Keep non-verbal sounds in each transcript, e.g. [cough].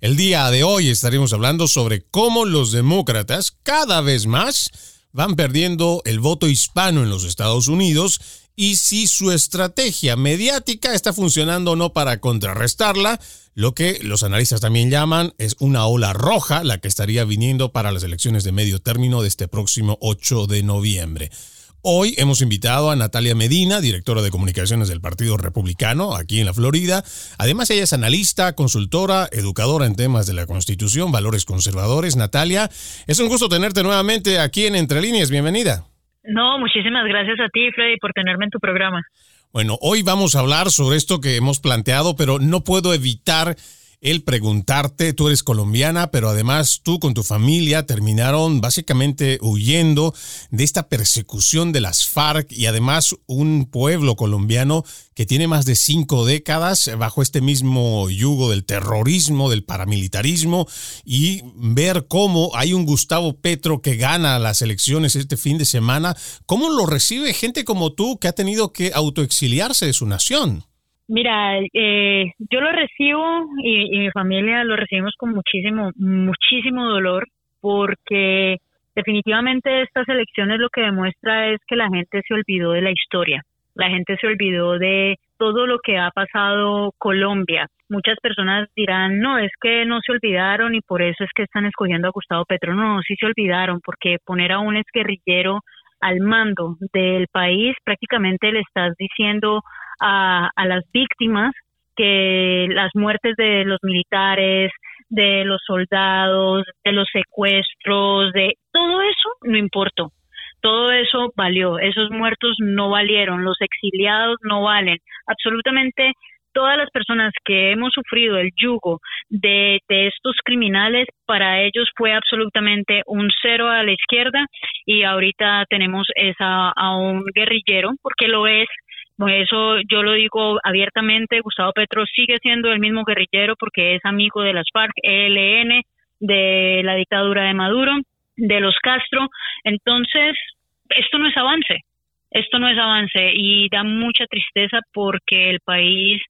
El día de hoy estaremos hablando sobre cómo los demócratas cada vez más van perdiendo el voto hispano en los Estados Unidos y si su estrategia mediática está funcionando o no para contrarrestarla, lo que los analistas también llaman es una ola roja, la que estaría viniendo para las elecciones de medio término de este próximo 8 de noviembre. Hoy hemos invitado a Natalia Medina, directora de comunicaciones del Partido Republicano aquí en la Florida. Además, ella es analista, consultora, educadora en temas de la Constitución, valores conservadores. Natalia, es un gusto tenerte nuevamente aquí en Entre Líneas. Bienvenida. No, muchísimas gracias a ti, Freddy, por tenerme en tu programa. Bueno, hoy vamos a hablar sobre esto que hemos planteado, pero no puedo evitar el preguntarte, tú eres colombiana, pero además tú con tu familia terminaron básicamente huyendo de esta persecución de las FARC y además un pueblo colombiano que tiene más de cinco décadas bajo este mismo yugo del terrorismo, del paramilitarismo y ver cómo hay un Gustavo Petro que gana las elecciones este fin de semana, cómo lo recibe gente como tú que ha tenido que autoexiliarse de su nación. Mira, eh, yo lo recibo y, y, mi familia lo recibimos con muchísimo, muchísimo dolor porque definitivamente estas elecciones lo que demuestra es que la gente se olvidó de la historia, la gente se olvidó de todo lo que ha pasado Colombia. Muchas personas dirán, no, es que no se olvidaron y por eso es que están escogiendo a Gustavo Petro. No, sí se olvidaron porque poner a un exguerrillero al mando del país prácticamente le estás diciendo a, a las víctimas que las muertes de los militares, de los soldados, de los secuestros, de todo eso no importó. Todo eso valió, esos muertos no valieron, los exiliados no valen, absolutamente todas las personas que hemos sufrido el yugo de, de, estos criminales, para ellos fue absolutamente un cero a la izquierda y ahorita tenemos esa, a un guerrillero, porque lo es, eso yo lo digo abiertamente, Gustavo Petro sigue siendo el mismo guerrillero porque es amigo de las FARC, ELN, de la dictadura de Maduro, de los Castro. Entonces, esto no es avance, esto no es avance y da mucha tristeza porque el país,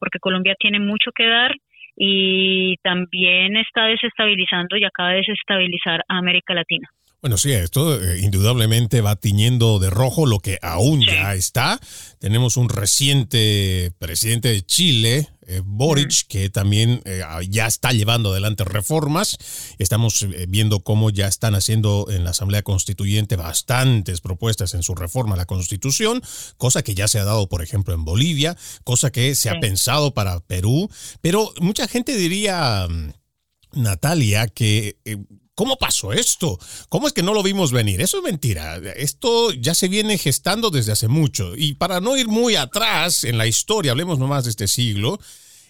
porque Colombia tiene mucho que dar y también está desestabilizando y acaba de desestabilizar a América Latina. Bueno, sí, esto eh, indudablemente va tiñendo de rojo lo que aún ya está. Tenemos un reciente presidente de Chile, eh, Boric, que también eh, ya está llevando adelante reformas. Estamos viendo cómo ya están haciendo en la Asamblea Constituyente bastantes propuestas en su reforma a la Constitución, cosa que ya se ha dado, por ejemplo, en Bolivia, cosa que se ha pensado para Perú. Pero mucha gente diría... Mm, Natalia, que ¿Cómo pasó esto? ¿Cómo es que no lo vimos venir? Eso es mentira. Esto ya se viene gestando desde hace mucho. Y para no ir muy atrás en la historia, hablemos nomás de este siglo,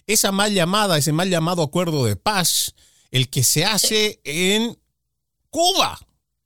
esa mal llamada, ese mal llamado acuerdo de paz, el que se hace en Cuba.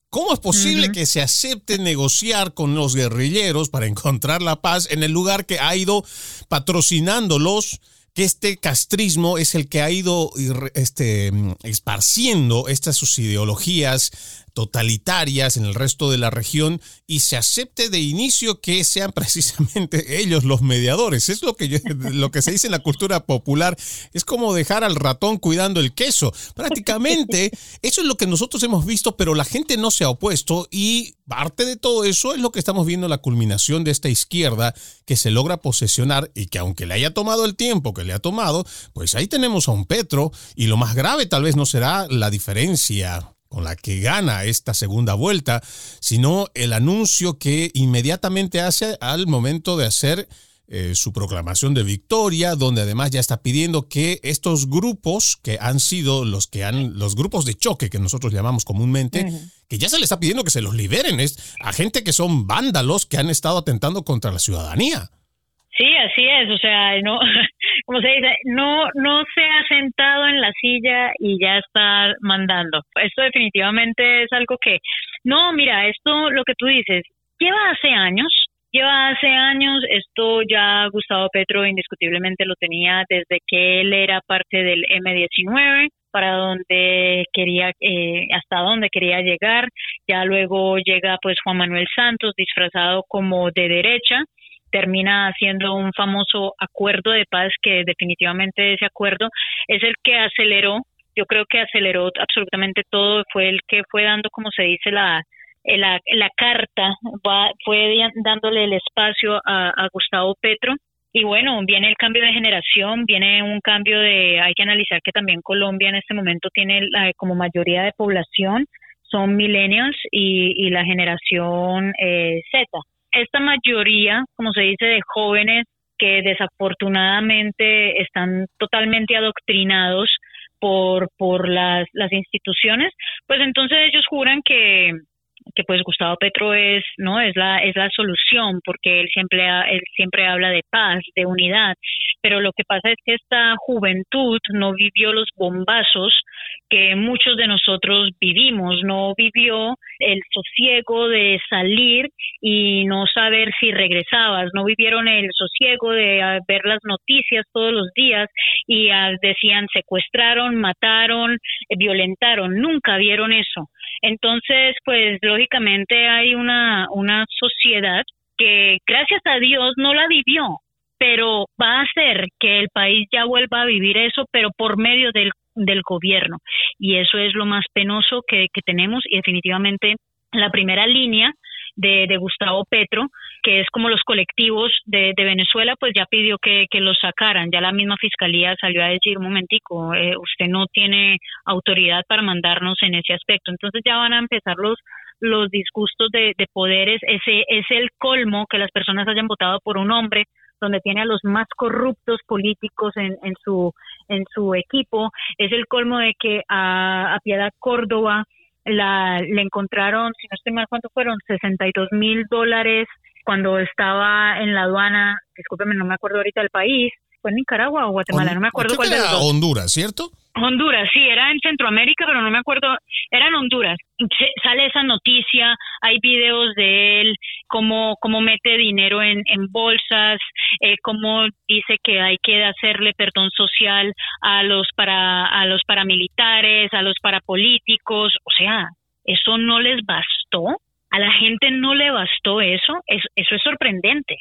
¿Cómo es posible que se acepte negociar con los guerrilleros para encontrar la paz en el lugar que ha ido patrocinándolos? Que este castrismo es el que ha ido este, esparciendo estas sus ideologías totalitarias en el resto de la región y se acepte de inicio que sean precisamente [laughs] ellos los mediadores. Es lo que, [laughs] lo que se dice en la cultura popular. Es como dejar al ratón cuidando el queso. Prácticamente [laughs] eso es lo que nosotros hemos visto, pero la gente no se ha opuesto y parte de todo eso es lo que estamos viendo la culminación de esta izquierda que se logra posesionar y que aunque le haya tomado el tiempo que le ha tomado, pues ahí tenemos a un Petro y lo más grave tal vez no será la diferencia con la que gana esta segunda vuelta, sino el anuncio que inmediatamente hace al momento de hacer eh, su proclamación de victoria, donde además ya está pidiendo que estos grupos que han sido los que han, los grupos de choque que nosotros llamamos comúnmente, que ya se les está pidiendo que se los liberen, es a gente que son vándalos que han estado atentando contra la ciudadanía. Sí, así es, o sea, no, [laughs] como se dice, no, no se ha sentado en la silla y ya está mandando. Esto definitivamente es algo que, no, mira, esto, lo que tú dices, lleva hace años, lleva hace años, esto ya Gustavo Petro indiscutiblemente lo tenía desde que él era parte del M19 para donde quería, eh, hasta donde quería llegar. Ya luego llega pues Juan Manuel Santos disfrazado como de derecha termina haciendo un famoso acuerdo de paz que definitivamente ese acuerdo es el que aceleró, yo creo que aceleró absolutamente todo, fue el que fue dando, como se dice, la, la, la carta, fue dándole el espacio a, a Gustavo Petro. Y bueno, viene el cambio de generación, viene un cambio de, hay que analizar que también Colombia en este momento tiene la, como mayoría de población, son millennials y, y la generación eh, Z esta mayoría, como se dice, de jóvenes que desafortunadamente están totalmente adoctrinados por, por las, las instituciones, pues entonces ellos juran que, que pues Gustavo Petro es no es la es la solución porque él siempre él siempre habla de paz de unidad pero lo que pasa es que esta juventud no vivió los bombazos que muchos de nosotros vivimos no vivió el sosiego de salir y no saber si regresabas no vivieron el sosiego de ah, ver las noticias todos los días y ah, decían secuestraron mataron eh, violentaron nunca vieron eso. Entonces, pues lógicamente hay una, una sociedad que gracias a Dios no la vivió, pero va a hacer que el país ya vuelva a vivir eso, pero por medio del, del gobierno. Y eso es lo más penoso que, tenemos y definitivamente la primera línea de, Gustavo Petro, que es como los colectivos de, Venezuela, pues ya pidió que, los sacaran. Ya la misma fiscalía salió a decir, un momentico, eh, usted no tiene autoridad para mandarnos en ese aspecto. Entonces ya van a empezar los los disgustos de, de poderes. Ese es el colmo que las personas hayan votado por un hombre donde tiene a los más corruptos políticos en su en su equipo es el colmo de que a, Piedad Córdoba la, le encontraron, si no estoy mal, ¿cuánto fueron? 62 mil dólares cuando estaba en la aduana, discúlpeme, no me acuerdo ahorita del país, fue en Nicaragua o Guatemala, no me acuerdo cuál de los Honduras, ¿cierto? Honduras, sí, era en Centroamérica, pero no me acuerdo, era en Honduras. sale esa noticia, hay videos de él, cómo, cómo mete dinero en, en bolsas, eh, cómo dice que hay que hacerle perdón social a los, para, a los paramilitares, a los parapolíticos, o sea, eso no les bastó, a la gente no le bastó eso, eso es sorprendente.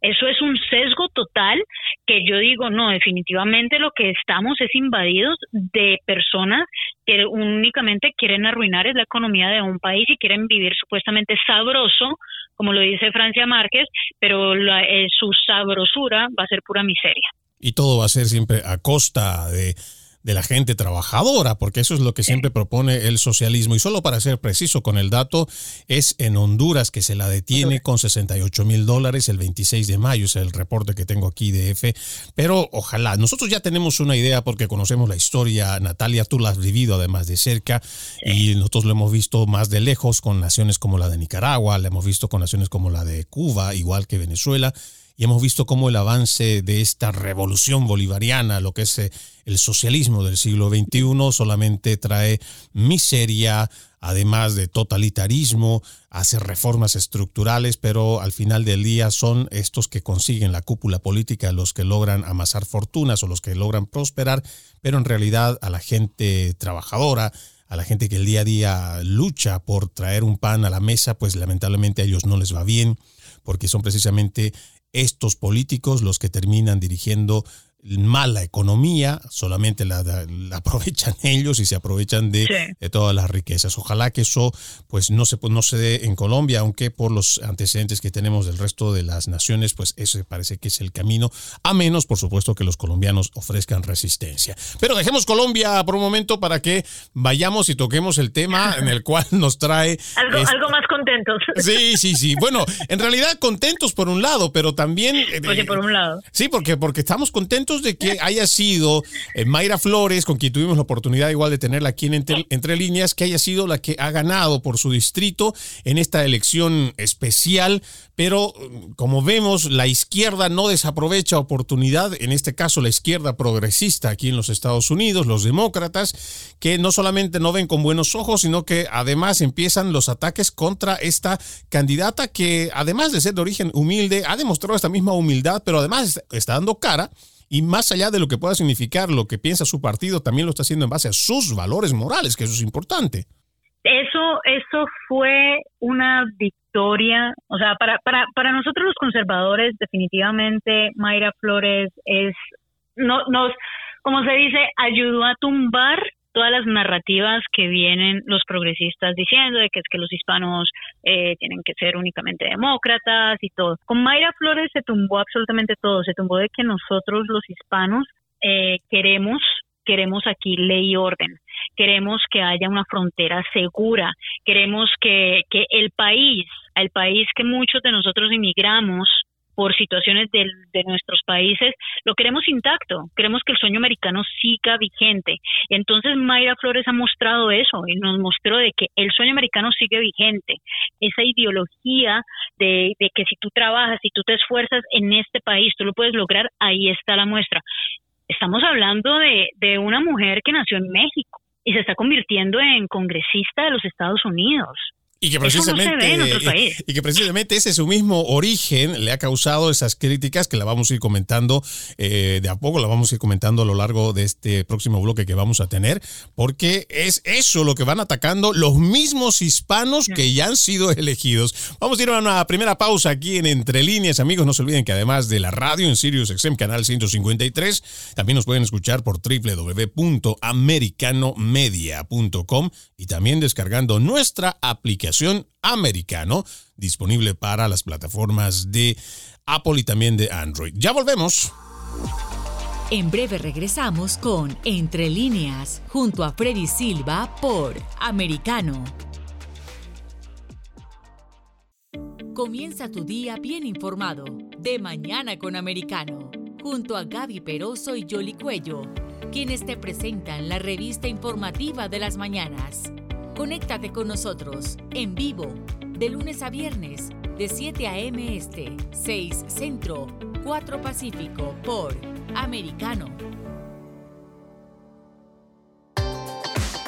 Eso es un sesgo total que yo digo, no, definitivamente lo que estamos es invadidos de personas que únicamente quieren arruinar la economía de un país y quieren vivir supuestamente sabroso, como lo dice Francia Márquez, pero eh, su sabrosura va a ser pura miseria. Y todo va a ser siempre a costa de de la gente trabajadora, porque eso es lo que siempre propone el socialismo. Y solo para ser preciso con el dato, es en Honduras que se la detiene con 68 mil dólares el 26 de mayo, es el reporte que tengo aquí de F. Pero ojalá, nosotros ya tenemos una idea porque conocemos la historia, Natalia, tú la has vivido además de cerca y nosotros lo hemos visto más de lejos con naciones como la de Nicaragua, la hemos visto con naciones como la de Cuba, igual que Venezuela y hemos visto cómo el avance de esta revolución bolivariana, lo que es eh, el socialismo del siglo XXI, solamente trae miseria, además de totalitarismo, hace reformas estructurales, pero al final del día son estos que consiguen la cúpula política los que logran amasar fortunas o los que logran prosperar, pero en realidad a la gente trabajadora, a la gente que el día a día lucha por traer un pan a la mesa, pues lamentablemente a ellos no les va bien, porque son precisamente estos políticos los que terminan dirigiendo mala economía, solamente la, [laughs] aprovechan ellos y se aprovechan de, todas las riquezas. Ojalá que eso pues no se, no se dé en Colombia, aunque por los antecedentes que tenemos del resto de las naciones, pues ese parece que es el camino, a menos por supuesto que los colombianos ofrezcan resistencia. Pero dejemos Colombia por un momento para que vayamos y toquemos el tema en el cual nos trae... [laughs] algo, algo más contentos. [laughs] Sí, sí, sí. Bueno, en realidad contentos por un lado, pero también... Oye, por un lado. Sí, porque, porque estamos contentos de que haya sido eh, Mayra Flores, con quien tuvimos la oportunidad igual de tenerla aquí en entre, Líneas, que haya sido la que ha ganado por su distrito en esta elección especial, pero mm, como vemos, la izquierda no desaprovecha oportunidad, en este caso la izquierda progresista aquí en los Estados Unidos, los demócratas, que no solamente no ven con buenos ojos, sino que además empiezan los ataques contra esta candidata que además de ser de origen humilde, ha demostrado esta misma humildad, pero además está dando cara y más allá de lo que pueda significar lo que piensa su partido, también lo está haciendo en base a sus valores morales, que eso es importante. Eso, eso fue una victoria, o sea, para, para, para nosotros los conservadores, definitivamente Mayra Flores es, no, nos, como se dice, ayudó a tumbar todas las narrativas que vienen los progresistas diciendo de que es que los hispanos eh, tienen que ser únicamente demócratas y todo. Con Mayra Flores se tumbó absolutamente todo, se tumbó de que nosotros los hispanos eh, queremos queremos aquí ley y orden, queremos que haya una frontera segura, queremos que, que el país, el país que muchos de nosotros inmigramos, por situaciones de, nuestros países, lo queremos intacto, queremos que el sueño americano siga vigente. Entonces Mayra Flores ha mostrado eso y nos mostró de que el sueño americano sigue vigente. Esa ideología de, que si tú trabajas, si tú te esfuerzas en este país, tú lo puedes lograr, ahí está la muestra. Estamos hablando de, de una mujer que nació en México y se está convirtiendo en congresista de los Estados Unidos. Y que precisamente, y que precisamente ese su mismo origen le ha causado esas críticas que la vamos a ir comentando eh, de a poco, la vamos a ir comentando a lo largo de este próximo bloque que vamos a tener, porque es eso lo que van atacando los mismos hispanos que ya han sido elegidos. Vamos a ir a una primera pausa aquí en Entre Líneas, amigos. No se olviden que además de la radio en Sirius XM Canal 153, también nos pueden escuchar por www.americanomedia.com y también descargando nuestra aplicación americano disponible para las plataformas de Apple y también de Android. Ya volvemos. En breve regresamos con Entre líneas junto a Freddy Silva por Americano. Comienza tu día bien informado de mañana con Americano junto a Gaby Peroso y Jolly Cuello, quienes te presentan la revista informativa de las mañanas. Conéctate con nosotros en vivo de lunes a viernes de 7 a.m. Este, 6 Centro, 4 Pacífico por Americano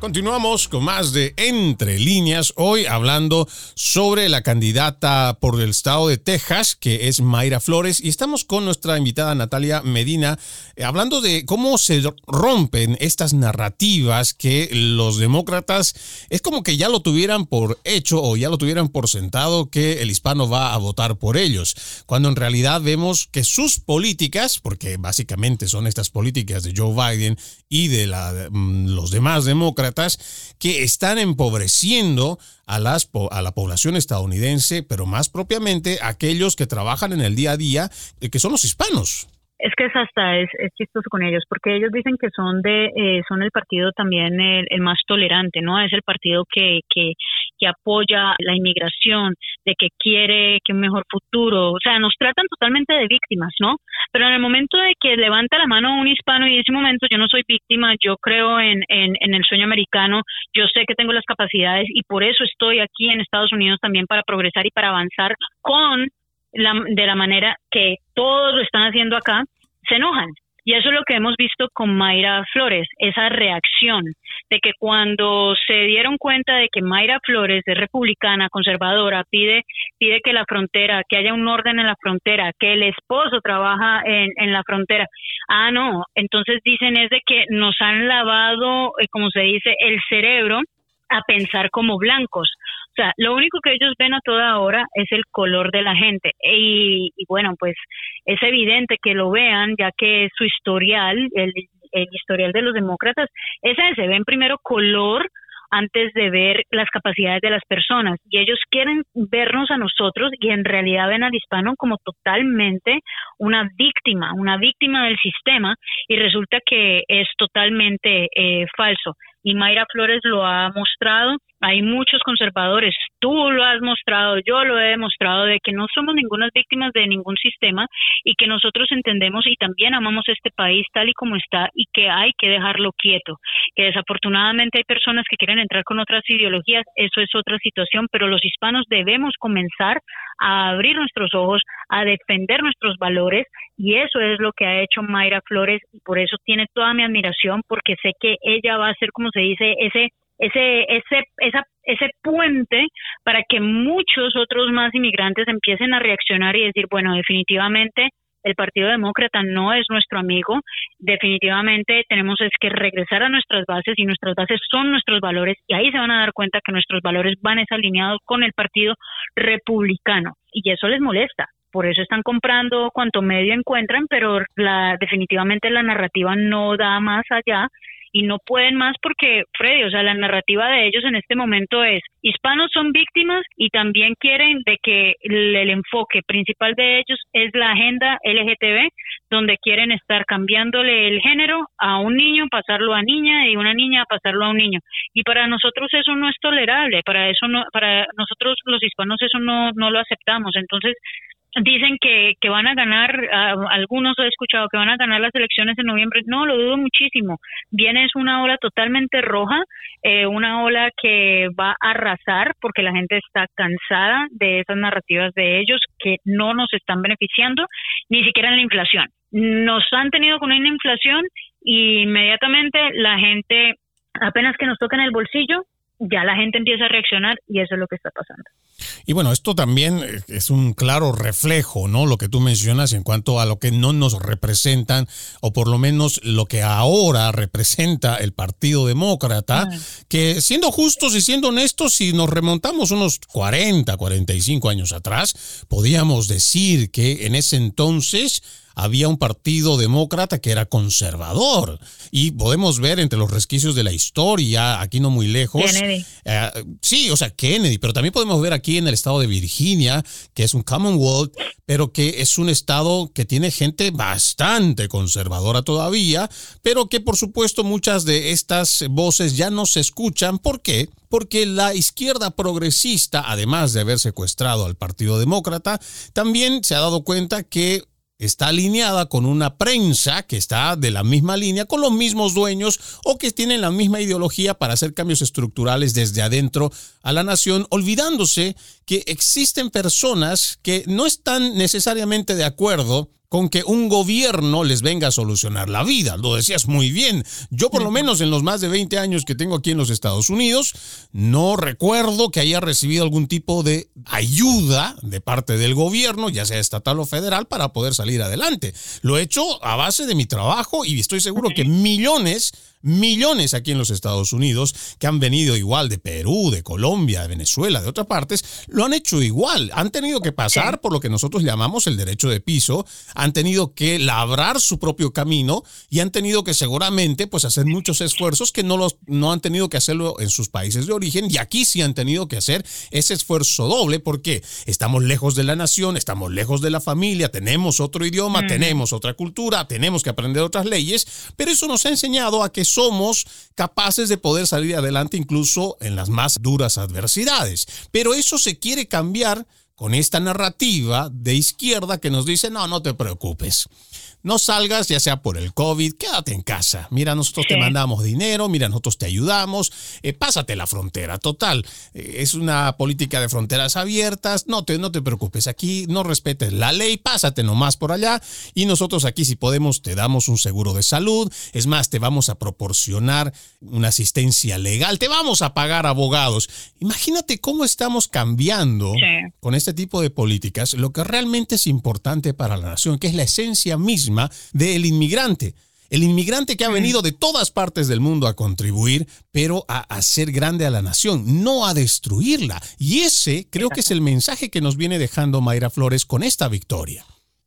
Continuamos con más de Entre líneas, hoy hablando sobre la candidata por el estado de Texas, que es Mayra Flores, y estamos con nuestra invitada Natalia Medina, eh, hablando de cómo se rompen estas narrativas que los demócratas es como que ya lo tuvieran por hecho o ya lo tuvieran por sentado que el hispano va a votar por ellos, cuando en realidad vemos que sus políticas, porque básicamente son estas políticas de Joe Biden y de mm, los demás demócratas, que están empobreciendo a, las, a la población estadounidense, pero más propiamente aquellos que trabajan en el día a día, eh, que son los hispanos. Es que es hasta es, chistoso con ellos, porque ellos dicen que son de eh, son el partido también el, más tolerante, ¿no? Es el partido que, que, que apoya la inmigración, de que quiere que un mejor futuro, o sea, nos tratan totalmente de víctimas, ¿no? Pero en el momento de que levanta la mano un hispano y ese momento yo no soy víctima, yo creo en, en, el sueño americano, yo sé que tengo las capacidades y por eso estoy aquí en Estados Unidos también para progresar y para avanzar con de la manera que todos lo están haciendo acá, se enojan. Y eso es lo que hemos visto con Mayra Flores, esa reacción de que cuando se dieron cuenta de que Mayra Flores es republicana, conservadora, pide, pide que la frontera, que haya un orden en la frontera, que el esposo trabaja en, en la frontera. Ah, no, entonces dicen es de que nos han lavado, eh, como se dice, el cerebro a pensar como blancos. O sea, lo único que ellos ven a toda hora es el color de la gente. Y, bueno, pues es evidente que lo vean, ya que su historial, el, historial de los demócratas, es ese, ven primero color antes de ver las capacidades de las personas. Y ellos quieren vernos a nosotros y en realidad ven al hispano como totalmente una víctima, una víctima del sistema y resulta que es totalmente eh, falso y Mayra Flores lo ha mostrado. Hay muchos conservadores, tú lo has mostrado, yo lo he demostrado, de que no somos ninguna víctimas de ningún sistema y que nosotros entendemos y también amamos este país tal y como está y que hay que dejarlo quieto. Que desafortunadamente hay personas que quieren entrar con otras ideologías, eso es otra situación, pero los hispanos debemos comenzar a abrir nuestros ojos, a defender nuestros valores y eso es lo que ha hecho Mayra Flores y por eso tiene toda mi admiración porque sé que ella va a ser como se dice ese ese ese esa, ese puente para que muchos otros más inmigrantes empiecen a reaccionar y decir bueno definitivamente el Partido Demócrata no es nuestro amigo. Definitivamente tenemos es que regresar a nuestras bases y nuestras bases son nuestros valores y ahí se van a dar cuenta que nuestros valores van alineados con el Partido Republicano y eso les molesta por eso están comprando cuanto medio encuentran, pero la, definitivamente la narrativa no da más allá y no pueden más porque, Freddy, o sea, la narrativa de ellos en este momento es hispanos son víctimas y también quieren de que el, enfoque principal de ellos es la agenda LGTB, donde quieren estar cambiándole el género a un niño, pasarlo a niña y una niña pasarlo a un niño. Y para nosotros eso no es tolerable, para eso no, para nosotros los hispanos eso no, no lo aceptamos. Entonces, dicen que, que van a ganar, algunos he escuchado que van a ganar las elecciones en noviembre, no, lo dudo muchísimo. Viene es una ola totalmente roja, eh, una ola que va a arrasar porque la gente está cansada de esas narrativas de ellos que no nos están beneficiando, ni siquiera en la inflación. Nos han tenido con una inflación y inmediatamente la gente, apenas que nos toca en el bolsillo, ya la gente empieza a reaccionar y eso es lo que está pasando. Y bueno, esto también es un claro reflejo, ¿no? Lo que tú mencionas en cuanto a lo que no nos representan, o por lo menos lo que ahora representa el Partido Demócrata, que siendo justos y siendo honestos, si nos remontamos unos 40, 45 años atrás, podíamos decir que en ese entonces había un partido demócrata que era conservador. Y podemos ver entre los resquicios de la historia, aquí no muy lejos. Kennedy. Eh, sí, o sea, Kennedy, pero también podemos ver aquí aquí en el estado de Virginia, que es un Commonwealth, pero que es un estado que tiene gente bastante conservadora todavía, pero que por supuesto muchas de estas voces ya no se escuchan. ¿Por qué? Porque la izquierda progresista, además de haber secuestrado al Partido Demócrata, también se ha dado cuenta que está alineada con una prensa que está de la misma línea, con los mismos dueños o que tienen la misma ideología para hacer cambios estructurales desde adentro a la nación, olvidándose que existen personas que no están necesariamente de acuerdo con que un gobierno les venga a solucionar la vida. Lo decías muy bien. Yo por lo menos en los más de 20 años que tengo aquí en los Estados Unidos, no recuerdo que haya recibido algún tipo de ayuda de parte del gobierno, ya sea estatal o federal, para poder salir adelante. Lo he hecho a base de mi trabajo y estoy seguro que millones millones aquí en los Estados Unidos que han venido igual de Perú, de Colombia, de Venezuela, de otras partes, lo han hecho igual. Han tenido que pasar por lo que nosotros llamamos el derecho de piso, han tenido que labrar su propio camino y han tenido que seguramente pues hacer muchos esfuerzos que no, los, no han tenido que hacerlo en sus países de origen y aquí sí han tenido que hacer ese esfuerzo doble porque estamos lejos de la nación, estamos lejos de la familia, tenemos otro idioma, tenemos otra cultura, tenemos que aprender otras leyes, pero eso nos ha enseñado a que somos capaces de poder salir adelante incluso en las más duras adversidades. Pero eso se quiere cambiar con esta narrativa de izquierda que nos dice, no, no te preocupes no salgas, ya sea por el COVID, quédate en casa. Mira, nosotros te mandamos dinero, mira, nosotros te ayudamos, eh, pásate la frontera, total. Eh, es una política de fronteras abiertas, no te, no te preocupes, aquí no respetes la ley, pásate nomás por allá y nosotros aquí si podemos te damos un seguro de salud, es más, te vamos a proporcionar una asistencia legal, te vamos a pagar abogados. Imagínate cómo estamos cambiando con este tipo de políticas lo que realmente es importante para la nación, que es la esencia misma del inmigrante. El inmigrante que ha venido de todas partes del mundo a contribuir, pero a hacer grande a la nación, no a destruirla. Y ese creo que es el mensaje que nos viene dejando Mayra Flores con esta victoria.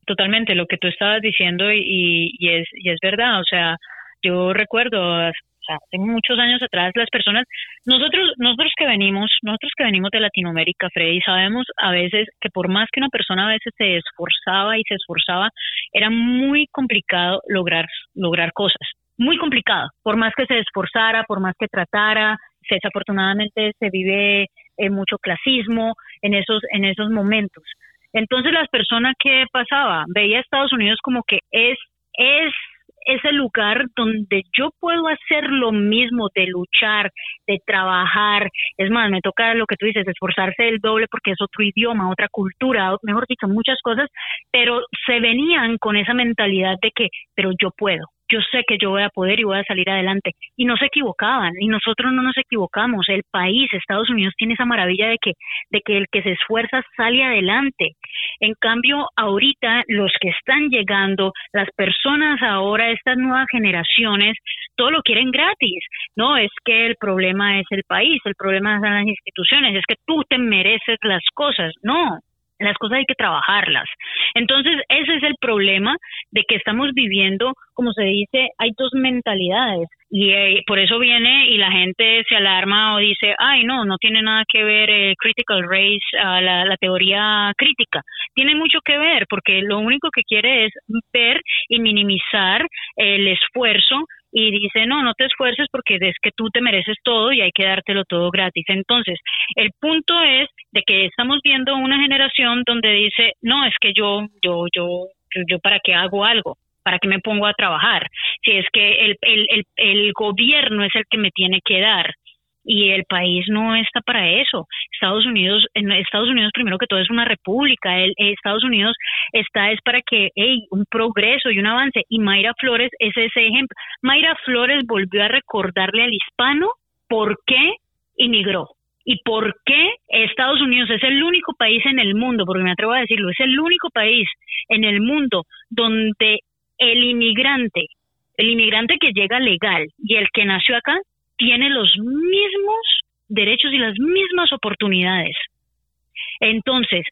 Totalmente, lo que tú estabas diciendo y, es, y es verdad. O sea, yo recuerdo sea, hace muchos años atrás las personas, nosotros, nosotros que venimos, nosotros que venimos de Latinoamérica, Freddy, sabemos a veces que por más que una persona a veces se esforzaba y se esforzaba, era muy complicado lograr, lograr cosas, muy complicado, por más que se esforzara, por más que tratara, desafortunadamente se vive mucho clasismo en esos, en esos momentos. Entonces las personas que pasaba, veía a Estados Unidos como que es, es es el lugar donde yo puedo hacer lo mismo de luchar, de trabajar. Es más, me toca lo que tú dices, esforzarse el doble porque es otro idioma, otra cultura, mejor dicho, muchas cosas, pero se venían con esa mentalidad de que, pero yo puedo, yo sé que yo voy a poder y voy a salir adelante. Y no se equivocaban, y nosotros no nos equivocamos. El país, Estados Unidos, tiene esa maravilla de que, de que el que se esfuerza sale adelante. En cambio, ahorita los que están llegando, las personas ahora, estas nuevas generaciones, todo lo quieren gratis. No es que el problema es el país, el problema son las instituciones, es que tú te mereces las cosas. No, las cosas hay que trabajarlas. Entonces, ese es el problema de que estamos viviendo, como se dice, hay dos mentalidades. Y eh, por eso viene y la gente se alarma o dice, ay, no, no tiene nada que ver el critical race, la, la teoría crítica. Tiene mucho que ver porque lo único que quiere es ver y minimizar el esfuerzo y dice, no, no te esfuerces porque es que tú te mereces todo y hay que dártelo todo gratis. Entonces, el punto es de que estamos viendo una generación donde dice, no, es que yo, yo, yo, yo, para qué hago algo, para qué me pongo a trabajar, si es que el, el, el, el gobierno es el que me tiene que dar y el país no está para eso. Estados Unidos, en Estados Unidos primero que todo es una república. El, Estados Unidos está es para que hay un progreso y un avance. Y Mayra Flores es ese ejemplo. Mayra Flores volvió a recordarle al hispano por qué inmigró y por qué Estados Unidos es el único país en el mundo, porque me atrevo a decirlo, es el único país en el mundo donde el inmigrante, el inmigrante que llega legal y el que nació acá tiene los mismos derechos y las mismas oportunidades. Entonces,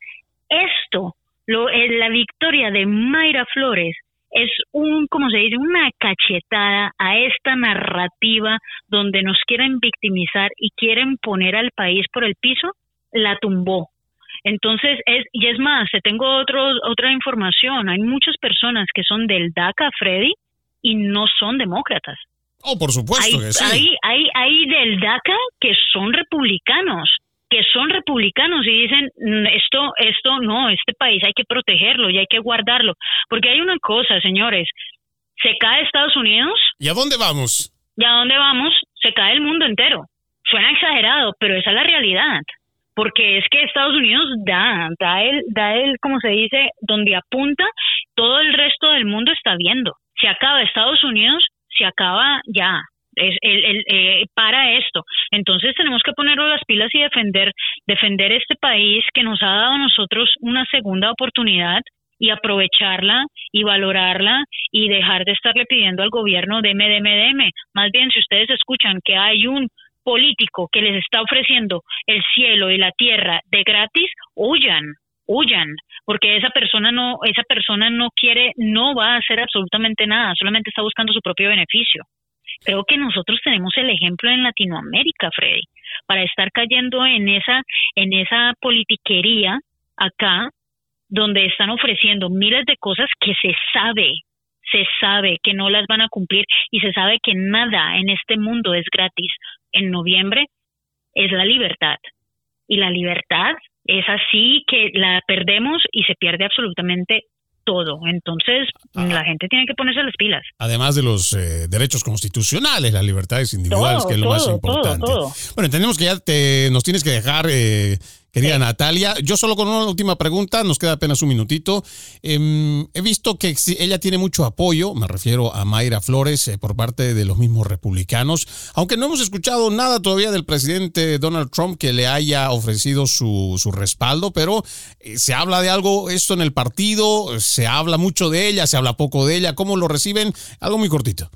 esto, lo, eh, la victoria de Mayra Flores es un, como se dice, una cachetada a esta narrativa donde nos quieren victimizar y quieren poner al país por el piso, la tumbó. Entonces, es, y es más, te tengo otro, otra información. Hay muchas personas que son del DACA, Freddy, y no son demócratas. Oh, por supuesto hay, que sí. Hay, hay, hay del DACA que son republicanos, que son republicanos y dicen, "Mm, esto, esto no, este país hay que protegerlo y hay que guardarlo. Porque hay una cosa, señores, se cae Estados Unidos ¿Y a dónde vamos? y a dónde vamos, se cae el mundo entero. Suena exagerado, pero esa es la realidad. Porque es que Estados Unidos da, da el, da el, como se dice, donde apunta, todo el resto del mundo está viendo. Se acaba Estados Unidos, se acaba ya. Es el, el, eh, para esto. Entonces tenemos que ponernos las pilas y defender, defender este país que nos ha dado a nosotros una segunda oportunidad y aprovecharla y valorarla y dejar de estarle pidiendo al gobierno deme, deme, deme. Más bien, si ustedes escuchan que hay un político que les está ofreciendo el cielo y la tierra de gratis, huyan, huyan, porque esa persona no, esa persona no quiere, no va a hacer absolutamente nada, solamente está buscando su propio beneficio. Creo que nosotros tenemos el ejemplo en Latinoamérica, Freddy, para estar cayendo en esa, en esa politiquería acá, donde están ofreciendo miles de cosas que se sabe, se sabe que no las van a cumplir y se sabe que nada en este mundo es gratis. En noviembre es la libertad. Y la libertad es así que la perdemos y se pierde absolutamente todo. Entonces, la gente tiene que ponerse las pilas. Además de los eh, derechos constitucionales, las libertades individuales, Todo, que es lo más importante. todo, todo. Bueno, entendemos que ya te, nos tienes que dejar, eh, querida Natalia. Yo solo con una última pregunta, nos queda apenas un minutito. Em, he visto que ella tiene mucho apoyo, me refiero a Mayra Flores, eh, por parte de los mismos republicanos, aunque no hemos escuchado nada todavía del presidente Donald Trump que le haya ofrecido su, su respaldo, pero eh, se habla de algo esto en el partido, se habla mucho de ella, se habla poco de ella, ¿cómo lo reciben? Algo muy cortito.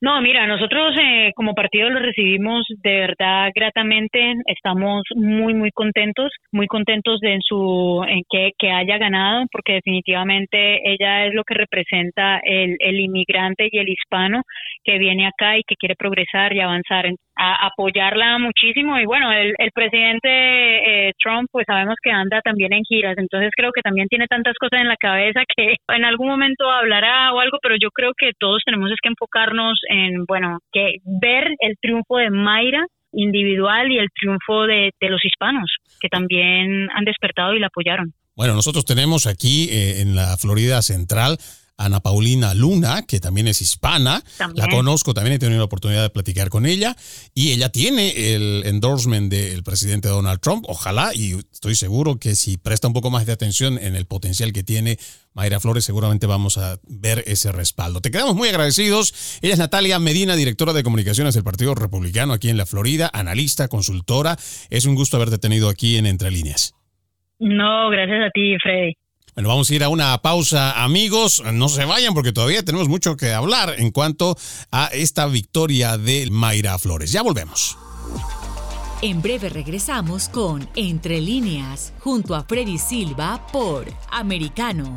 No, mira, nosotros eh, como partido lo recibimos de verdad gratamente. Estamos muy, muy contentos, muy contentos de su en que, que haya ganado, porque definitivamente ella es lo que representa el, el inmigrante y el hispano que viene acá y que quiere progresar y avanzar. A, apoyarla muchísimo y bueno, el, el presidente eh, Trump, pues sabemos que anda también en giras, entonces creo que también tiene tantas cosas en la cabeza que [laughs] en algún momento hablará o algo, pero yo creo que todos tenemos es que enfocarnos en, bueno, que ver el triunfo de Mayra individual y el triunfo de, de los hispanos, que también han despertado y la apoyaron. Bueno, nosotros tenemos aquí eh, en la Florida Central Ana Paulina Luna, que también es hispana. También. La conozco, también he tenido la oportunidad de platicar con ella. Y ella tiene el endorsement del presidente Donald Trump. Ojalá, y estoy seguro que si presta un poco más de atención en el potencial que tiene Mayra Flores, seguramente vamos a ver ese respaldo. Te quedamos muy agradecidos. Ella es Natalia Medina, directora de comunicaciones del Partido Republicano aquí en la Florida, analista, consultora. Es un gusto haberte tenido aquí en Entre Líneas. No, gracias a ti, Freddy. Bueno, vamos a ir a una pausa, amigos. No se vayan porque todavía tenemos mucho que hablar en cuanto a esta victoria de Mayra Flores. Ya volvemos. En breve regresamos con Entre líneas, junto a Freddy Silva por Americano.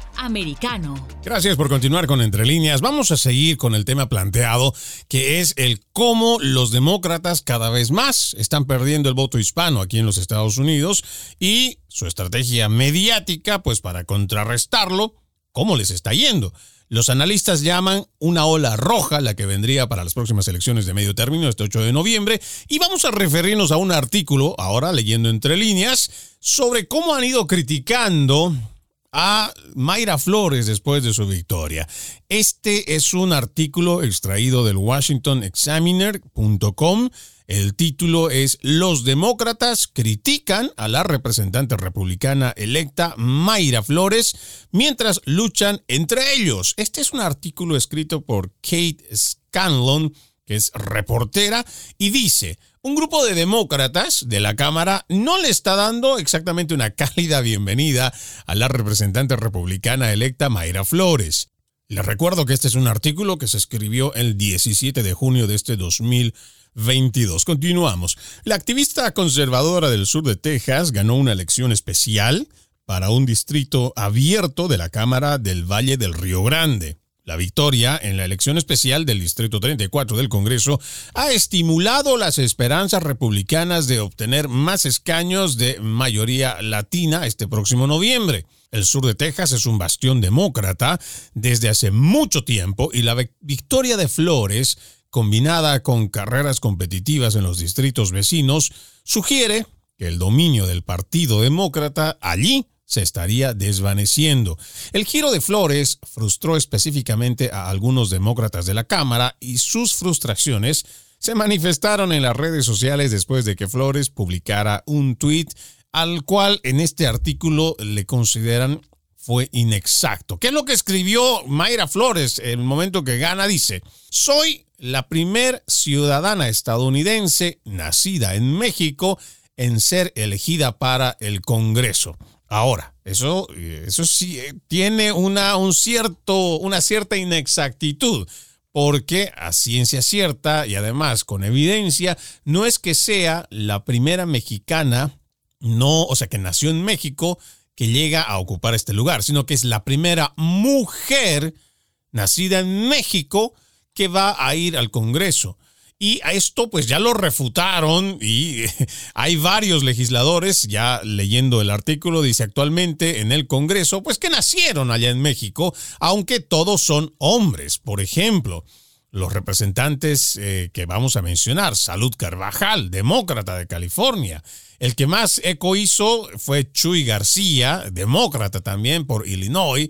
americano. Gracias por continuar con Entre Líneas. Vamos a seguir con el tema planteado, que es el cómo los demócratas cada vez más están perdiendo el voto hispano aquí en los Estados Unidos y su estrategia mediática, pues para contrarrestarlo, cómo les está yendo. Los analistas llaman una ola roja, la que vendría para las próximas elecciones de medio término, este 8 de noviembre, y vamos a referirnos a un artículo, ahora leyendo entre líneas, sobre cómo han ido criticando a Mayra Flores después de su victoria. Este es un artículo extraído del WashingtonExaminer.com. El título es Los demócratas critican a la representante republicana electa Mayra Flores mientras luchan entre ellos. Este es un artículo escrito por Kate Scanlon, que es reportera, y dice, un grupo de demócratas de la Cámara no le está dando exactamente una [laughs] cálida bienvenida a la representante republicana electa Mayra Flores. Les recuerdo que este es un artículo que se escribió el 17 de junio de este 2022. Continuamos. La activista conservadora del sur de Texas ganó una elección especial para un distrito abierto de la Cámara del Valle del Río Grande. La victoria en la elección especial del Distrito 34 del Congreso ha estimulado las esperanzas republicanas de obtener más escaños de mayoría latina este próximo noviembre. El sur de Texas es un bastión demócrata desde hace mucho tiempo y la victoria de Flores, combinada con carreras competitivas en los distritos vecinos, sugiere que el dominio del Partido Demócrata allí se estaría desvaneciendo. El giro de Flores frustró específicamente a algunos demócratas de la Cámara y sus frustraciones se manifestaron en las redes sociales después de que Flores publicara un tuit al cual en este artículo le consideran fue inexacto. ¿Qué es lo que escribió Mayra Flores en el momento que gana? Dice, soy la primer ciudadana estadounidense nacida en México en ser elegida para el Congreso. Ahora, eso, eso sí eh, tiene una, un cierto, una cierta inexactitud, porque a ciencia cierta y además con evidencia, no es que sea la primera mexicana, no, o sea, que nació en México, que llega a ocupar este lugar, sino que es la primera mujer nacida en México que va a ir al Congreso. Y a esto pues ya lo refutaron y [laughs] hay varios legisladores, ya leyendo el artículo, dice actualmente en el Congreso, pues que nacieron allá en México, aunque todos son hombres. Por ejemplo, los representantes eh, que vamos a mencionar, Salud Carvajal, demócrata de California. El que más eco hizo fue Chuy García, demócrata también por Illinois.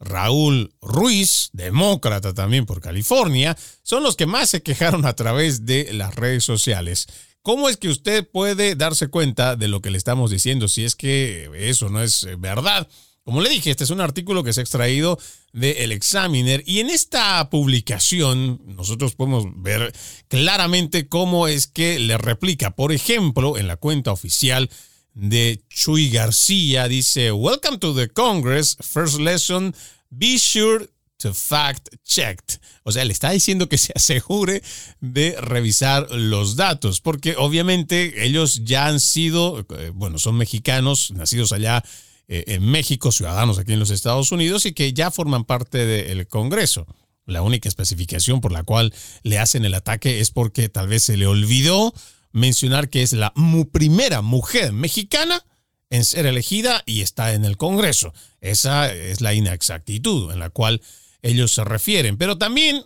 Raúl Ruiz, demócrata también por California, son los que más se quejaron a través de las redes sociales. ¿Cómo es que usted puede darse cuenta de lo que le estamos diciendo si es que eso no es eh, verdad? Como le dije, este es un artículo que se ha extraído de El Examiner y en esta publicación nosotros podemos ver claramente cómo es que le replica, por ejemplo, en la cuenta oficial de Chuy García, dice, Welcome to the Congress, first lesson, be sure to fact checked. O sea, le está diciendo que se asegure de revisar los datos, porque obviamente ellos ya han sido, eh, bueno, son mexicanos, nacidos allá eh, en México, ciudadanos aquí en los Estados Unidos y que ya forman parte del Congreso. La única especificación por la cual le hacen el ataque es porque tal vez se le olvidó mencionar que es la primera mujer mexicana en ser elegida y está en el Congreso. Esa es la inexactitud en la cual ellos se refieren. Pero también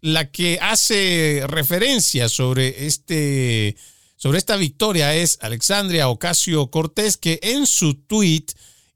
la que hace referencia sobre este sobre esta victoria es Alexandria Ocasio Cortés que en su tweet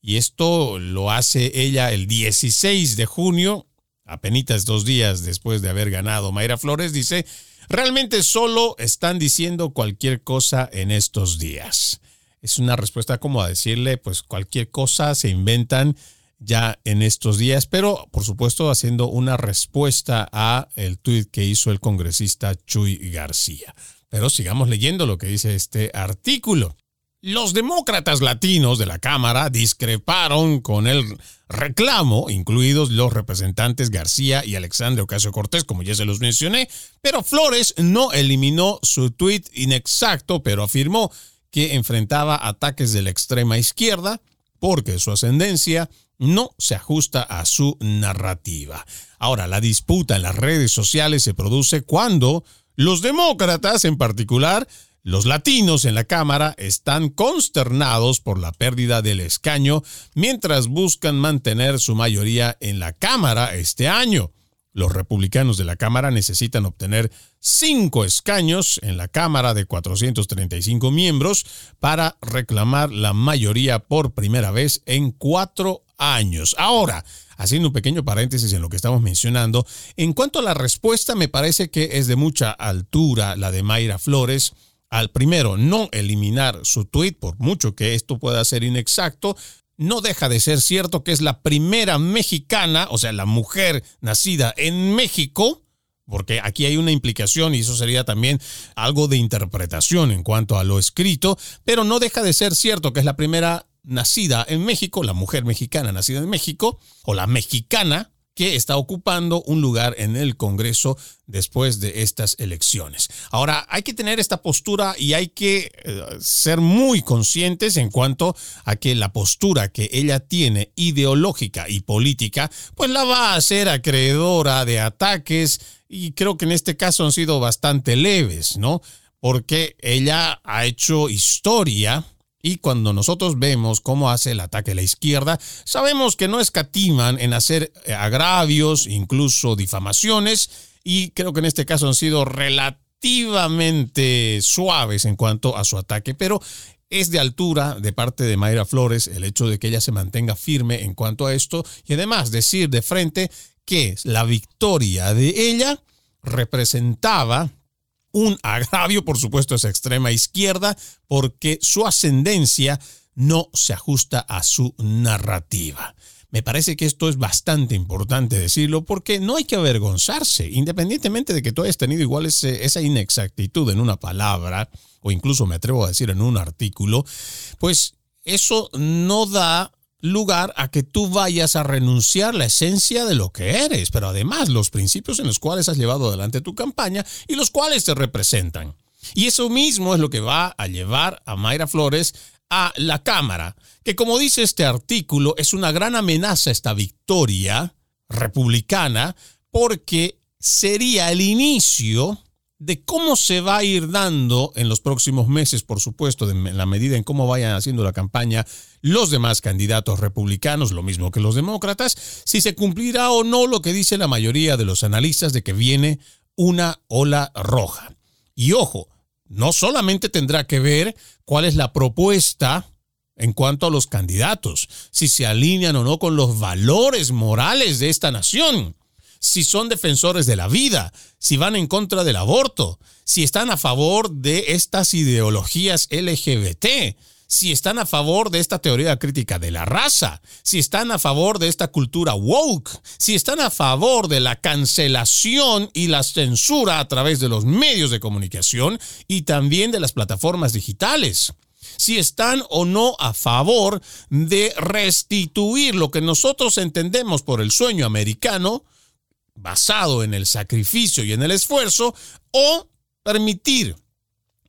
y esto lo hace ella el 16 de junio, apenas dos días después de haber ganado Mayra Flores, dice, realmente solo están diciendo cualquier cosa en estos días. Es una respuesta como a decirle, pues cualquier cosa se inventan ya en estos días, pero por supuesto haciendo una respuesta a el tuit que hizo el congresista Chuy García. Pero sigamos leyendo lo que dice este artículo. Los demócratas latinos de la Cámara discreparon con el reclamo, incluidos los representantes García y Alexandre Ocasio Cortés, como ya se los mencioné, pero Flores no eliminó su tuit inexacto, pero afirmó que enfrentaba ataques de la extrema izquierda porque su ascendencia no se ajusta a su narrativa. Ahora, la disputa en las redes sociales se produce cuando los demócratas en particular los latinos en la Cámara están consternados por la pérdida del escaño mientras buscan mantener su mayoría en la Cámara este año. Los republicanos de la Cámara necesitan obtener cinco escaños en la Cámara de 435 miembros para reclamar la mayoría por primera vez en cuatro años. Ahora, haciendo un pequeño paréntesis en lo que estamos mencionando, en cuanto a la respuesta, me parece que es de mucha altura la de Mayra Flores al primero no eliminar su tweet, por mucho que esto pueda ser inexacto, no deja de ser cierto que es la primera mexicana, o sea, la mujer nacida en México, porque aquí hay una implicación y eso sería también algo de interpretación en cuanto a lo escrito, pero no deja de ser cierto que es la primera nacida en México, la mujer mexicana nacida en México, o la mexicana que está ocupando un lugar en el Congreso después de estas elecciones. Ahora, hay que tener esta postura y hay que eh, ser muy conscientes en cuanto a que la postura que ella tiene ideológica y política, pues la va a hacer acreedora de ataques y creo que en este caso han sido bastante leves, ¿no? Porque ella ha hecho historia y cuando nosotros vemos cómo hace el ataque a la izquierda, sabemos que no escatiman en hacer eh, agravios, incluso difamaciones, y creo que en este caso han sido relativamente suaves en cuanto a su ataque, pero es de altura de parte de Mayra Flores el hecho de que ella se mantenga firme en cuanto a esto y además decir de frente que la victoria de ella representaba un agravio, por supuesto, esa extrema izquierda, porque su ascendencia no se ajusta a su narrativa. Me parece que esto es bastante importante decirlo porque no hay que avergonzarse, independientemente de que tú hayas tenido igual esa inexactitud en una palabra o incluso me atrevo a decir en un artículo, pues eso no da lugar a que tú vayas a renunciar la esencia de lo que eres, pero además los principios en los cuales has llevado adelante tu campaña y los cuales te representan. Y eso mismo es lo que va a llevar a Mayra Flores a la Cámara, que como dice este artículo, es una gran amenaza esta victoria republicana porque sería el inicio de cómo se va a ir dando en los próximos meses, por supuesto, en la medida en cómo vayan haciendo la campaña los demás candidatos republicanos, lo mismo que los demócratas, si se cumplirá o no lo que dice la mayoría de los analistas de que viene una ola roja. Y ojo, no solamente tendrá que ver cuál es la propuesta en cuanto a los candidatos, si se alinean o no con los valores morales de esta nación si son defensores de la vida, si van en contra del aborto, si están a favor de estas ideologías LGBT, si están a favor de esta teoría crítica de la raza, si están a favor de esta cultura woke, si están a favor de la cancelación y la censura a través de los medios de comunicación y también de las plataformas digitales. Si están o no a favor de restituir lo que nosotros entendemos por el sueño americano basado en el sacrificio y en el esfuerzo, o permitir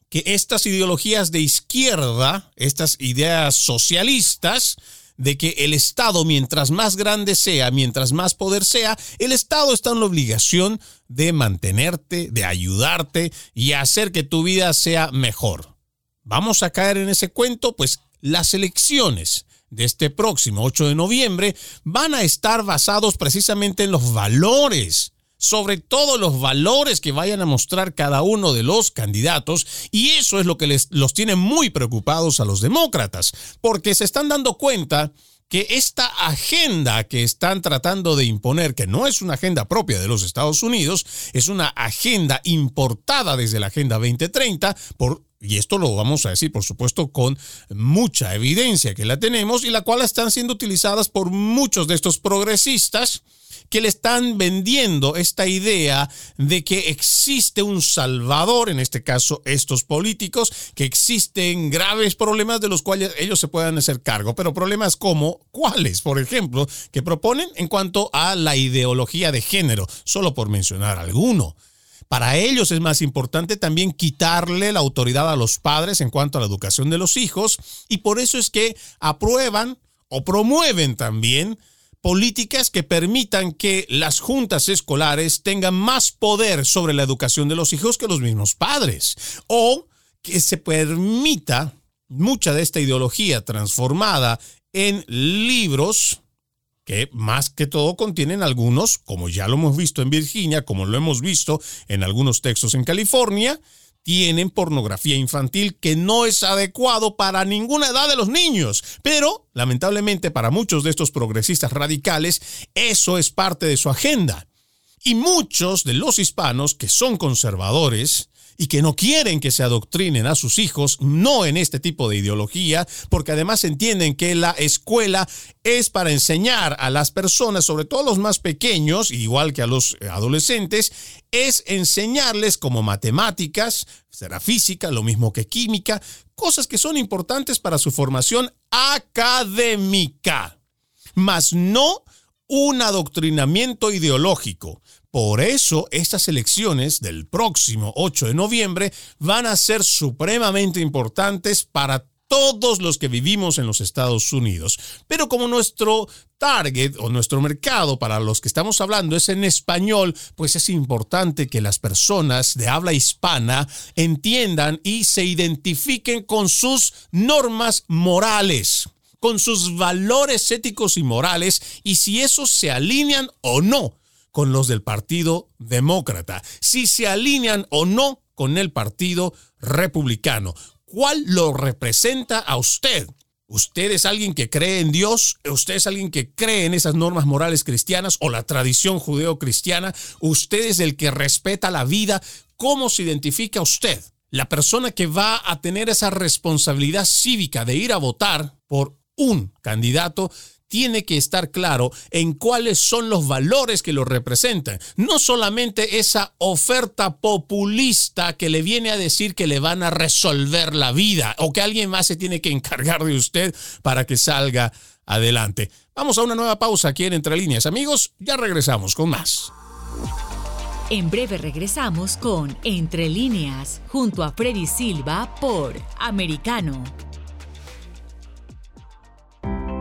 que estas ideologías de izquierda, estas ideas socialistas, de que el Estado, mientras más grande sea, mientras más poder sea, el Estado está en la obligación de mantenerte, de ayudarte y hacer que tu vida sea mejor. ¿Vamos a caer en ese cuento? Pues las elecciones de este próximo 8 de noviembre van a estar basados precisamente en los valores sobre todo los valores que vayan a mostrar cada uno de los candidatos y eso es lo que les, los tiene muy preocupados a los demócratas, porque se están dando cuenta que esta agenda que están tratando de imponer, que no es una agenda propia de los Estados Unidos, es una agenda importada desde la Agenda 2030 por y esto lo vamos a decir, por supuesto, con mucha evidencia que la tenemos y la cual están siendo utilizadas por muchos de estos progresistas que le están vendiendo esta idea de que existe un salvador, en este caso estos políticos, que existen graves problemas de los cuales ellos se puedan hacer cargo, pero problemas como cuáles, por ejemplo, que proponen en cuanto a la ideología de género, solo por mencionar alguno. Para ellos es más importante también quitarle la autoridad a los padres en cuanto a la educación de los hijos y por eso es que aprueban o promueven también políticas que permitan que las juntas escolares tengan más poder sobre la educación de los hijos que los mismos padres, o que se permita mucha de esta ideología transformada en libros que más que todo contienen algunos, como ya lo hemos visto en Virginia, como lo hemos visto en algunos textos en California, tienen pornografía infantil que no es adecuado para ninguna edad de los niños. Pero, lamentablemente, para muchos de estos progresistas radicales, eso es parte de su agenda. Y muchos de los hispanos que son conservadores, y que no quieren que se adoctrinen a sus hijos, no en este tipo de ideología, porque además entienden que la escuela es para enseñar a las personas, sobre todo a los más pequeños, igual que a los adolescentes, es enseñarles como matemáticas, será física, lo mismo que química, cosas que son importantes para su formación académica, mas no un adoctrinamiento ideológico. Por eso estas elecciones del próximo 8 de noviembre van a ser supremamente importantes para todos los que vivimos en los Estados Unidos. Pero como nuestro target o nuestro mercado para los que estamos hablando es en español, pues es importante que las personas de habla hispana entiendan y se identifiquen con sus normas morales con sus valores éticos y morales y si esos se alinean o no con los del Partido Demócrata, si se alinean o no con el Partido Republicano. ¿Cuál lo representa a usted? ¿Usted es alguien que cree en Dios? ¿Usted es alguien que cree en esas normas morales cristianas o la tradición judeo-cristiana? ¿Usted es el que respeta la vida? ¿Cómo se identifica usted? La persona que va a tener esa responsabilidad cívica de ir a votar por un candidato tiene que estar claro en cuáles son los valores que lo representan. No solamente esa oferta populista que le viene a decir que le van a resolver la vida o que alguien más se tiene que encargar de usted para que salga adelante. Vamos a una nueva pausa aquí en Entre Líneas. Amigos, ya regresamos con más. En breve regresamos con Entre Líneas, junto a Freddy Silva por Americano.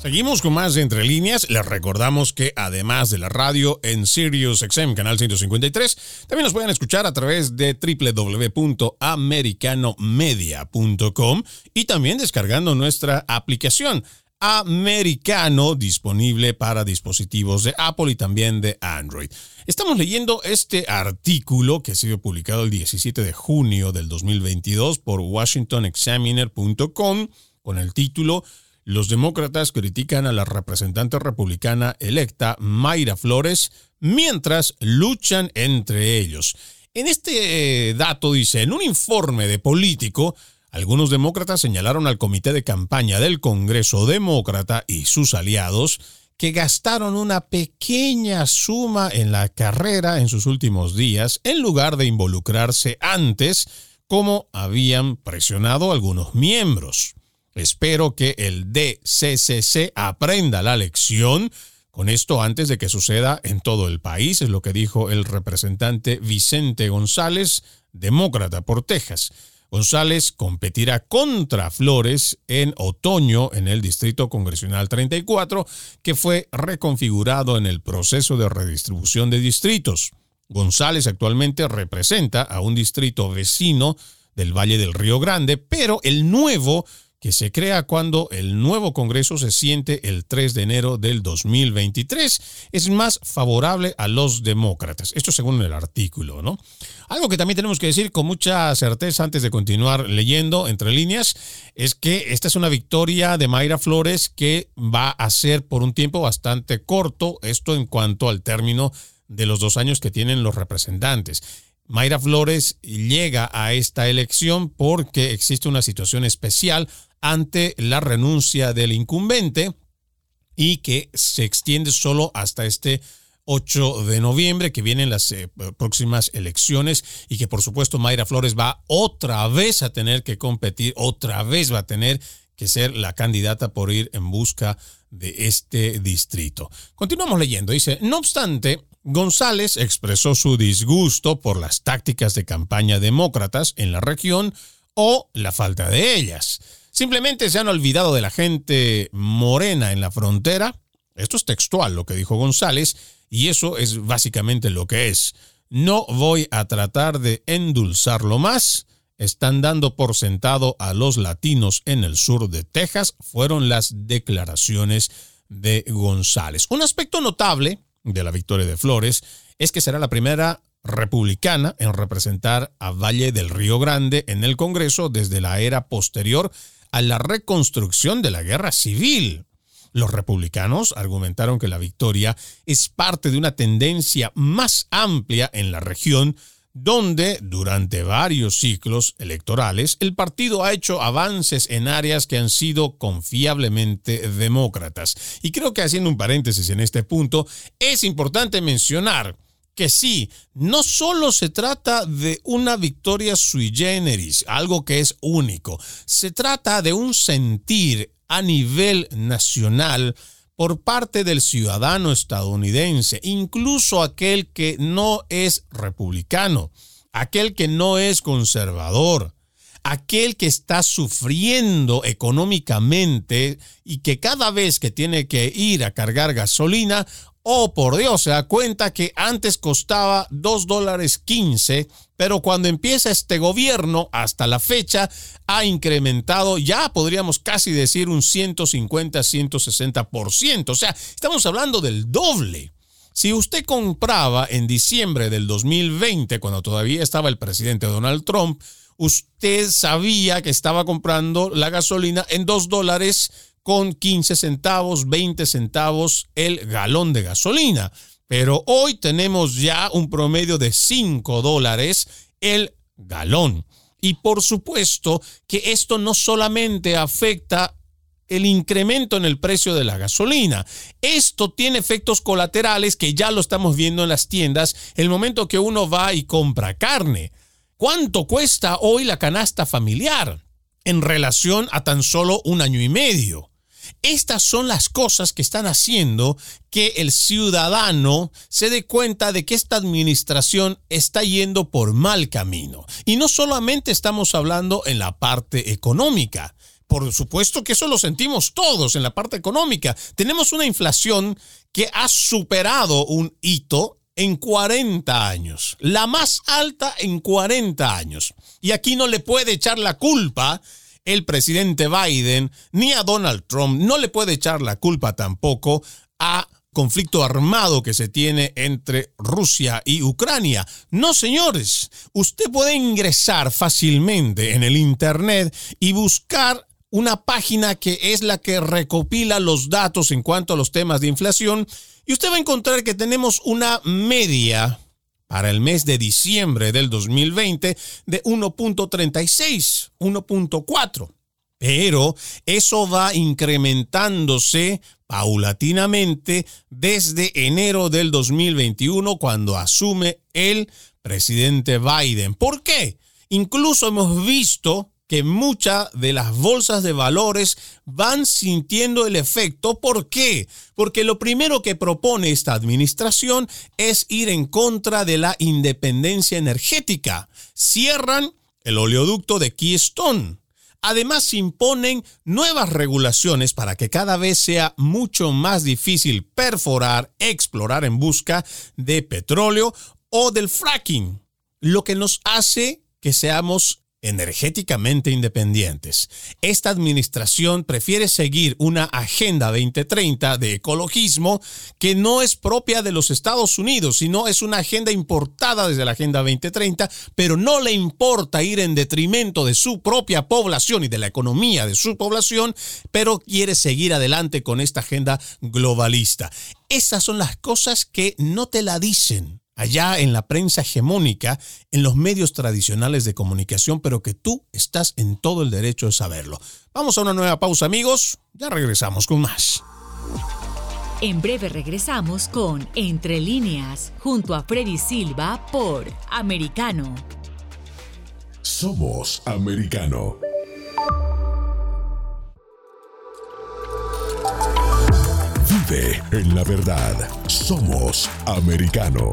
Seguimos con más de Entre Líneas. Les recordamos que además de la radio en Sirius XM, canal 153, también nos pueden escuchar a través de www.americanomedia.com y también descargando nuestra aplicación americano disponible para dispositivos de Apple y también de Android. Estamos leyendo este artículo que ha sido publicado el 17 de junio del 2022 por WashingtonExaminer.com con el título los demócratas critican a la representante republicana electa Mayra Flores mientras luchan entre ellos. En este eh, dato dice, en un informe de político, algunos demócratas señalaron al comité de campaña del Congreso Demócrata y sus aliados que gastaron una pequeña suma en la carrera en sus últimos días en lugar de involucrarse antes como habían presionado algunos miembros. Espero que el DCCC aprenda la lección con esto antes de que suceda en todo el país, es lo que dijo el representante Vicente González, demócrata por Texas. González competirá contra Flores en otoño en el Distrito Congresional 34, que fue reconfigurado en el proceso de redistribución de distritos. González actualmente representa a un distrito vecino del Valle del Río Grande, pero el nuevo que se crea cuando el nuevo Congreso se siente el 3 de enero del 2023, es más favorable a los demócratas. Esto según el artículo, ¿no? Algo que también tenemos que decir con mucha certeza antes de continuar leyendo entre líneas es que esta es una victoria de Mayra Flores que va a ser por un tiempo bastante corto, esto en cuanto al término de los dos años que tienen los representantes. Mayra Flores llega a esta elección porque existe una situación especial ante la renuncia del incumbente y que se extiende solo hasta este 8 de noviembre, que vienen las eh, próximas elecciones y que por supuesto Mayra Flores va otra vez a tener que competir, otra vez va a tener que ser la candidata por ir en busca de este distrito. Continuamos leyendo, dice, no obstante, González expresó su disgusto por las tácticas de campaña demócratas en la región o la falta de ellas. Simplemente se han olvidado de la gente morena en la frontera. Esto es textual lo que dijo González y eso es básicamente lo que es. No voy a tratar de endulzarlo más. Están dando por sentado a los latinos en el sur de Texas, fueron las declaraciones de González. Un aspecto notable de la victoria de Flores es que será la primera republicana en representar a Valle del Río Grande en el Congreso desde la era posterior a la reconstrucción de la guerra civil. Los republicanos argumentaron que la victoria es parte de una tendencia más amplia en la región donde durante varios ciclos electorales el partido ha hecho avances en áreas que han sido confiablemente demócratas. Y creo que haciendo un paréntesis en este punto, es importante mencionar que sí, no solo se trata de una victoria sui generis, algo que es único, se trata de un sentir a nivel nacional por parte del ciudadano estadounidense, incluso aquel que no es republicano, aquel que no es conservador, aquel que está sufriendo económicamente y que cada vez que tiene que ir a cargar gasolina, oh por Dios, se da cuenta que antes costaba 2 dólares 15 pero cuando empieza este gobierno, hasta la fecha, ha incrementado, ya podríamos casi decir un 150-160%. O sea, estamos hablando del doble. Si usted compraba en diciembre del 2020, cuando todavía estaba el presidente Donald Trump, usted sabía que estaba comprando la gasolina en 2 dólares con 15 centavos, 20 centavos el galón de gasolina. Pero hoy tenemos ya un promedio de 5 dólares el galón. Y por supuesto que esto no solamente afecta el incremento en el precio de la gasolina. Esto tiene efectos colaterales que ya lo estamos viendo en las tiendas el momento que uno va y compra carne. ¿Cuánto cuesta hoy la canasta familiar en relación a tan solo un año y medio? Estas son las cosas que están haciendo que el ciudadano se dé cuenta de que esta administración está yendo por mal camino. Y no solamente estamos hablando en la parte económica. Por supuesto que eso lo sentimos todos en la parte económica. Tenemos una inflación que ha superado un hito en 40 años, la más alta en 40 años. Y aquí no le puede echar la culpa el presidente Biden ni a Donald Trump. No le puede echar la culpa tampoco a conflicto armado que se tiene entre Rusia y Ucrania. No, señores, usted puede ingresar fácilmente en el Internet y buscar una página que es la que recopila los datos en cuanto a los temas de inflación y usted va a encontrar que tenemos una media para el mes de diciembre del 2020 de 1.36, 1.4. Pero eso va incrementándose paulatinamente desde enero del 2021 cuando asume el presidente Biden. ¿Por qué? Incluso hemos visto que muchas de las bolsas de valores van sintiendo el efecto. ¿Por qué? Porque lo primero que propone esta administración es ir en contra de la independencia energética. Cierran el oleoducto de Keystone. Además, imponen nuevas regulaciones para que cada vez sea mucho más difícil perforar, explorar en busca de petróleo o del fracking, lo que nos hace que seamos energéticamente independientes. Esta administración prefiere seguir una Agenda 2030 de ecologismo que no es propia de los Estados Unidos, sino es una agenda importada desde la Agenda 2030, pero no le importa ir en detrimento de su propia población y de la economía de su población, pero quiere seguir adelante con esta agenda globalista. Esas son las cosas que no te la dicen allá en la prensa hegemónica, en los medios tradicionales de comunicación, pero que tú estás en todo el derecho de saberlo. Vamos a una nueva pausa, amigos. Ya regresamos con más. En breve regresamos con Entre líneas, junto a Freddy Silva por Americano. Somos Americano. Vive en la verdad. Somos americano.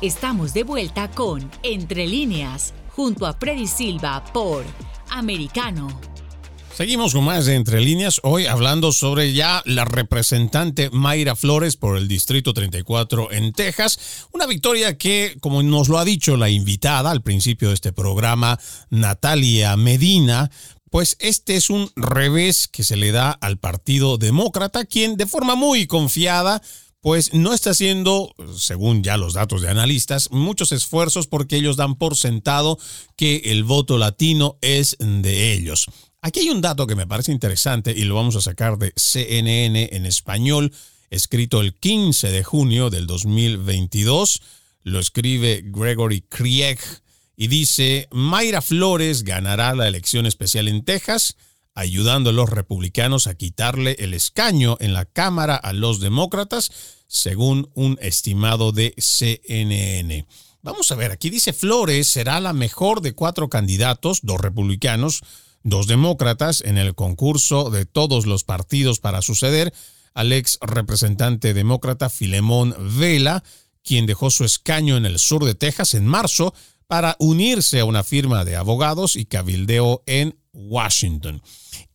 Estamos de vuelta con Entre líneas, junto a Freddy Silva por Americano. Seguimos con más de Entre líneas, hoy hablando sobre ya la representante Mayra Flores por el Distrito 34 en Texas. Una victoria que, como nos lo ha dicho la invitada al principio de este programa, Natalia Medina, pues este es un revés que se le da al Partido Demócrata, quien de forma muy confiada pues no está haciendo, según ya los datos de analistas, muchos esfuerzos porque ellos dan por sentado que el voto latino es de ellos. Aquí hay un dato que me parece interesante y lo vamos a sacar de CNN en español, escrito el 15 de junio del 2022. Lo escribe Gregory Krieg y dice, Mayra Flores ganará la elección especial en Texas ayudando a los republicanos a quitarle el escaño en la Cámara a los demócratas, según un estimado de CNN. Vamos a ver, aquí dice Flores será la mejor de cuatro candidatos, dos republicanos, dos demócratas, en el concurso de todos los partidos para suceder al ex representante demócrata Filemón Vela, quien dejó su escaño en el sur de Texas en marzo para unirse a una firma de abogados y cabildeo en Washington.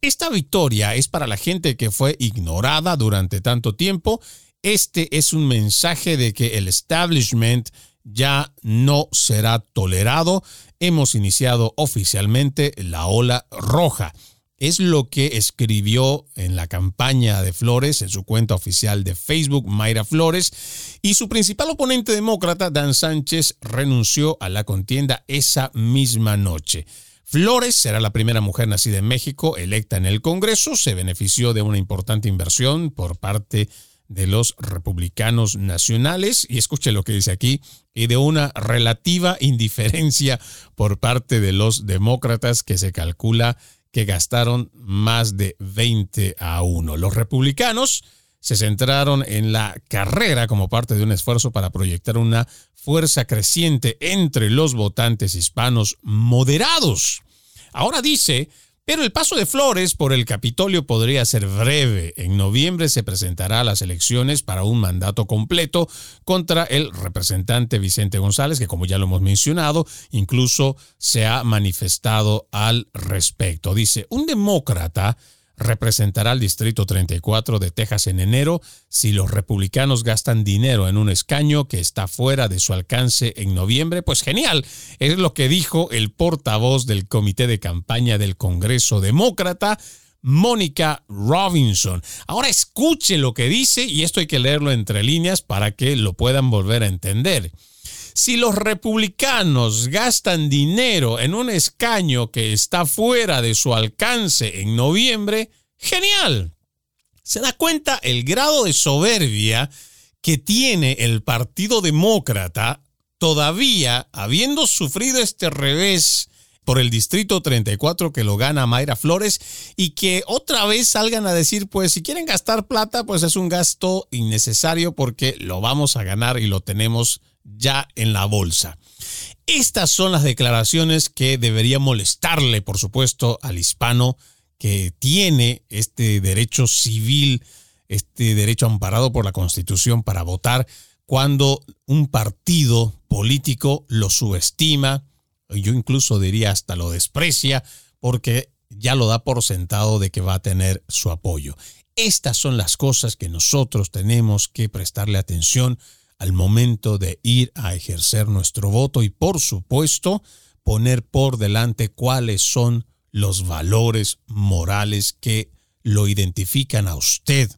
Esta victoria es para la gente que fue ignorada durante tanto tiempo. Este es un mensaje de que el establishment ya no será tolerado. Hemos iniciado oficialmente la ola roja. Es lo que escribió en la campaña de Flores, en su cuenta oficial de Facebook, Mayra Flores, y su principal oponente demócrata, Dan Sánchez, renunció a la contienda esa misma noche. Flores será la primera mujer nacida en México electa en el Congreso. Se benefició de una importante inversión por parte de los republicanos nacionales. Y escuche lo que dice aquí, y de una relativa indiferencia por parte de los demócratas que se calcula que gastaron más de 20 a 1. Los republicanos se centraron en la carrera como parte de un esfuerzo para proyectar una fuerza creciente entre los votantes hispanos moderados. Ahora dice, pero el paso de Flores por el Capitolio podría ser breve. En noviembre se presentará a las elecciones para un mandato completo contra el representante Vicente González, que como ya lo hemos mencionado, incluso se ha manifestado al respecto. Dice, un demócrata representará al Distrito 34 de Texas en enero si los republicanos gastan dinero en un escaño que está fuera de su alcance en noviembre. Pues genial, es lo que dijo el portavoz del comité de campaña del Congreso Demócrata. Mónica Robinson. Ahora escuche lo que dice y esto hay que leerlo entre líneas para que lo puedan volver a entender. Si los republicanos gastan dinero en un escaño que está fuera de su alcance en noviembre, genial. ¿Se da cuenta el grado de soberbia que tiene el Partido Demócrata todavía habiendo sufrido este revés por el Distrito 34 que lo gana Mayra Flores y que otra vez salgan a decir, pues si quieren gastar plata, pues es un gasto innecesario porque lo vamos a ganar y lo tenemos ya en la bolsa. Estas son las declaraciones que debería molestarle, por supuesto, al hispano que tiene este derecho civil, este derecho amparado por la Constitución para votar cuando un partido político lo subestima, yo incluso diría hasta lo desprecia, porque ya lo da por sentado de que va a tener su apoyo. Estas son las cosas que nosotros tenemos que prestarle atención al momento de ir a ejercer nuestro voto y por supuesto poner por delante cuáles son los valores morales que lo identifican a usted,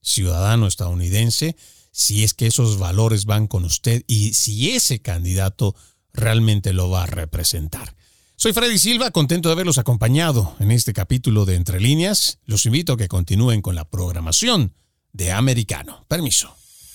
ciudadano estadounidense, si es que esos valores van con usted y si ese candidato realmente lo va a representar. Soy Freddy Silva, contento de haberlos acompañado en este capítulo de Entre líneas. Los invito a que continúen con la programación de Americano. Permiso.